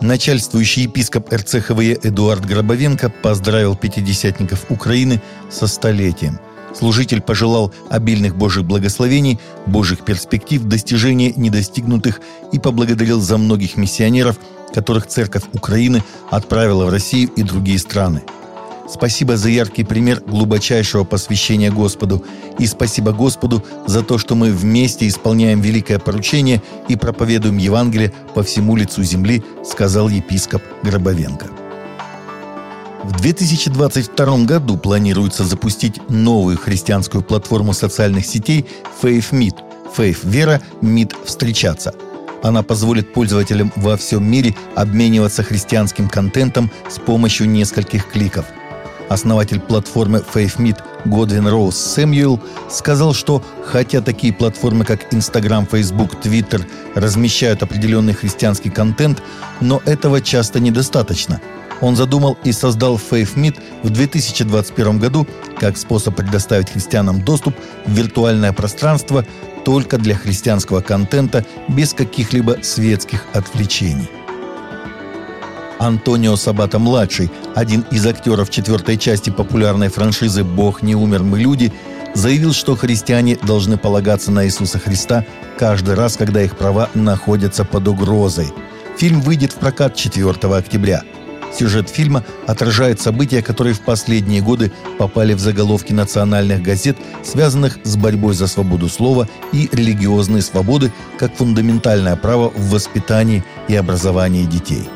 Начальствующий епископ РЦХВЕ Эдуард Гробовенко поздравил пятидесятников Украины со столетием. Служитель пожелал обильных Божьих благословений, Божьих перспектив, достижения недостигнутых и поблагодарил за многих миссионеров, которых Церковь Украины отправила в Россию и другие страны – Спасибо за яркий пример глубочайшего посвящения Господу. И спасибо Господу за то, что мы вместе исполняем великое поручение и проповедуем Евангелие по всему лицу земли, сказал епископ Гробовенко. В 2022 году планируется запустить новую христианскую платформу социальных сетей Faith Meet. Faith – вера, Meet – встречаться. Она позволит пользователям во всем мире обмениваться христианским контентом с помощью нескольких кликов – Основатель платформы FaithMeet Годвин Роуз Сэмюэл сказал, что хотя такие платформы, как Instagram, Facebook, Twitter размещают определенный христианский контент, но этого часто недостаточно. Он задумал и создал FaithMeet в 2021 году как способ предоставить христианам доступ в виртуальное пространство только для христианского контента без каких-либо светских отвлечений. Антонио Сабата-младший, один из актеров четвертой части популярной франшизы «Бог не умер, мы люди», заявил, что христиане должны полагаться на Иисуса Христа каждый раз, когда их права находятся под угрозой. Фильм выйдет в прокат 4 октября. Сюжет фильма отражает события, которые в последние годы попали в заголовки национальных газет, связанных с борьбой за свободу слова и религиозные свободы как фундаментальное право в воспитании и образовании детей.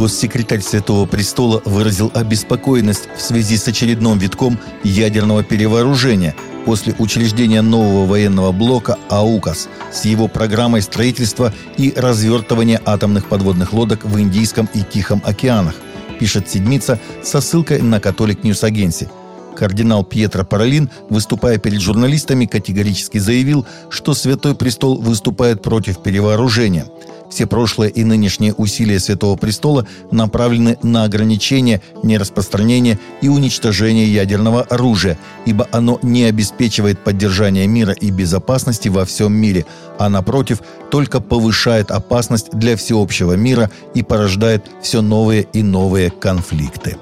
Госсекретарь Святого Престола выразил обеспокоенность в связи с очередным витком ядерного перевооружения после учреждения нового военного блока AUKUS с его программой строительства и развертывания атомных подводных лодок в Индийском и Тихом океанах, пишет «Седмица» со ссылкой на Catholic News Agency. Кардинал Пьетро Паролин, выступая перед журналистами, категорически заявил, что Святой Престол выступает против перевооружения – все прошлые и нынешние усилия Святого Престола направлены на ограничение, нераспространение и уничтожение ядерного оружия, ибо оно не обеспечивает поддержание мира и безопасности во всем мире, а напротив, только повышает опасность для всеобщего мира и порождает все новые и новые конфликты.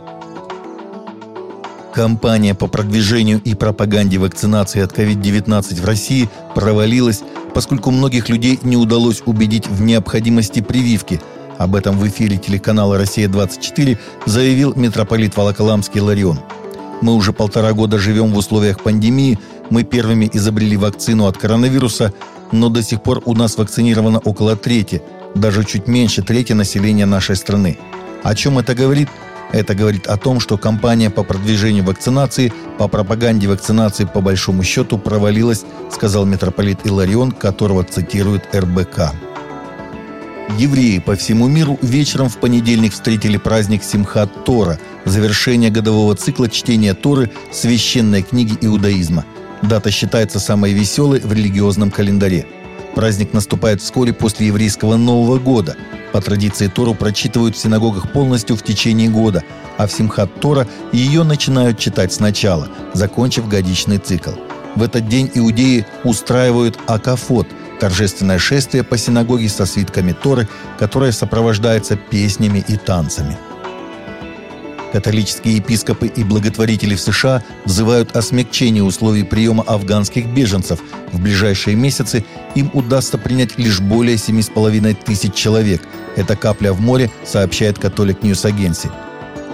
Кампания по продвижению и пропаганде вакцинации от COVID-19 в России провалилась, поскольку многих людей не удалось убедить в необходимости прививки. Об этом в эфире телеканала «Россия-24» заявил митрополит Волоколамский Ларион. «Мы уже полтора года живем в условиях пандемии, мы первыми изобрели вакцину от коронавируса, но до сих пор у нас вакцинировано около трети, даже чуть меньше трети населения нашей страны. О чем это говорит – это говорит о том, что кампания по продвижению вакцинации, по пропаганде вакцинации по большому счету провалилась, сказал митрополит Иларион, которого цитирует РБК. Евреи по всему миру вечером в понедельник встретили праздник Симхат Тора, завершение годового цикла чтения Торы, священной книги иудаизма. Дата считается самой веселой в религиозном календаре. Праздник наступает вскоре после еврейского Нового года – по традиции Тору прочитывают в синагогах полностью в течение года, а в Симхат Тора ее начинают читать сначала, закончив годичный цикл. В этот день иудеи устраивают акафот – торжественное шествие по синагоге со свитками Торы, которое сопровождается песнями и танцами – Католические епископы и благотворители в США взывают о смягчении условий приема афганских беженцев. В ближайшие месяцы им удастся принять лишь более 7,5 тысяч человек. Это капля в море, сообщает Catholic News Agency.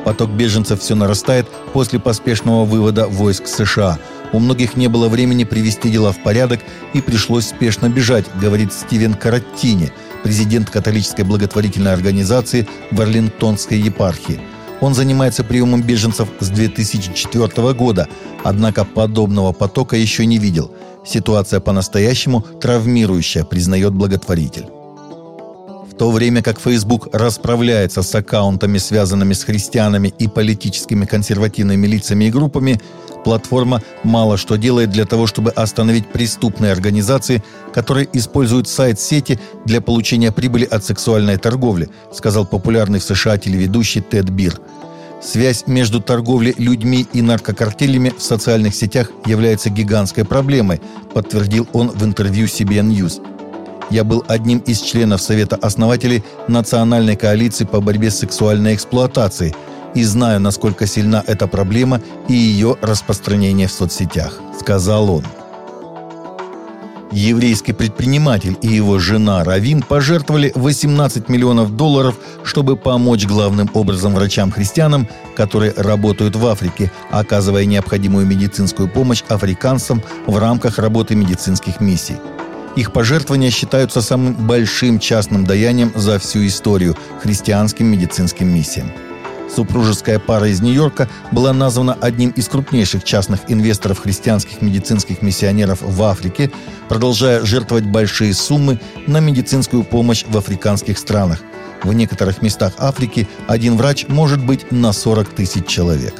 Поток беженцев все нарастает после поспешного вывода войск США. У многих не было времени привести дела в порядок и пришлось спешно бежать, говорит Стивен Караттини, президент католической благотворительной организации в Арлингтонской епархии – он занимается приемом беженцев с 2004 года, однако подобного потока еще не видел. Ситуация по-настоящему травмирующая, признает благотворитель. В то время как Facebook расправляется с аккаунтами, связанными с христианами и политическими консервативными лицами и группами, платформа мало что делает для того, чтобы остановить преступные организации, которые используют сайт-сети для получения прибыли от сексуальной торговли, сказал популярный в США телеведущий Тед Бир. Связь между торговлей людьми и наркокартелями в социальных сетях является гигантской проблемой, подтвердил он в интервью CBN News. Я был одним из членов Совета основателей Национальной коалиции по борьбе с сексуальной эксплуатацией и знаю, насколько сильна эта проблема и ее распространение в соцсетях», — сказал он. Еврейский предприниматель и его жена Равин пожертвовали 18 миллионов долларов, чтобы помочь главным образом врачам-христианам, которые работают в Африке, оказывая необходимую медицинскую помощь африканцам в рамках работы медицинских миссий. Их пожертвования считаются самым большим частным даянием за всю историю христианским медицинским миссиям. Супружеская пара из Нью-Йорка была названа одним из крупнейших частных инвесторов христианских медицинских миссионеров в Африке, продолжая жертвовать большие суммы на медицинскую помощь в африканских странах. В некоторых местах Африки один врач может быть на 40 тысяч человек.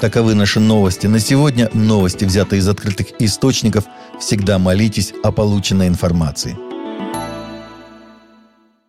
Таковы наши новости на сегодня. Новости, взятые из открытых источников. Всегда молитесь о полученной информации.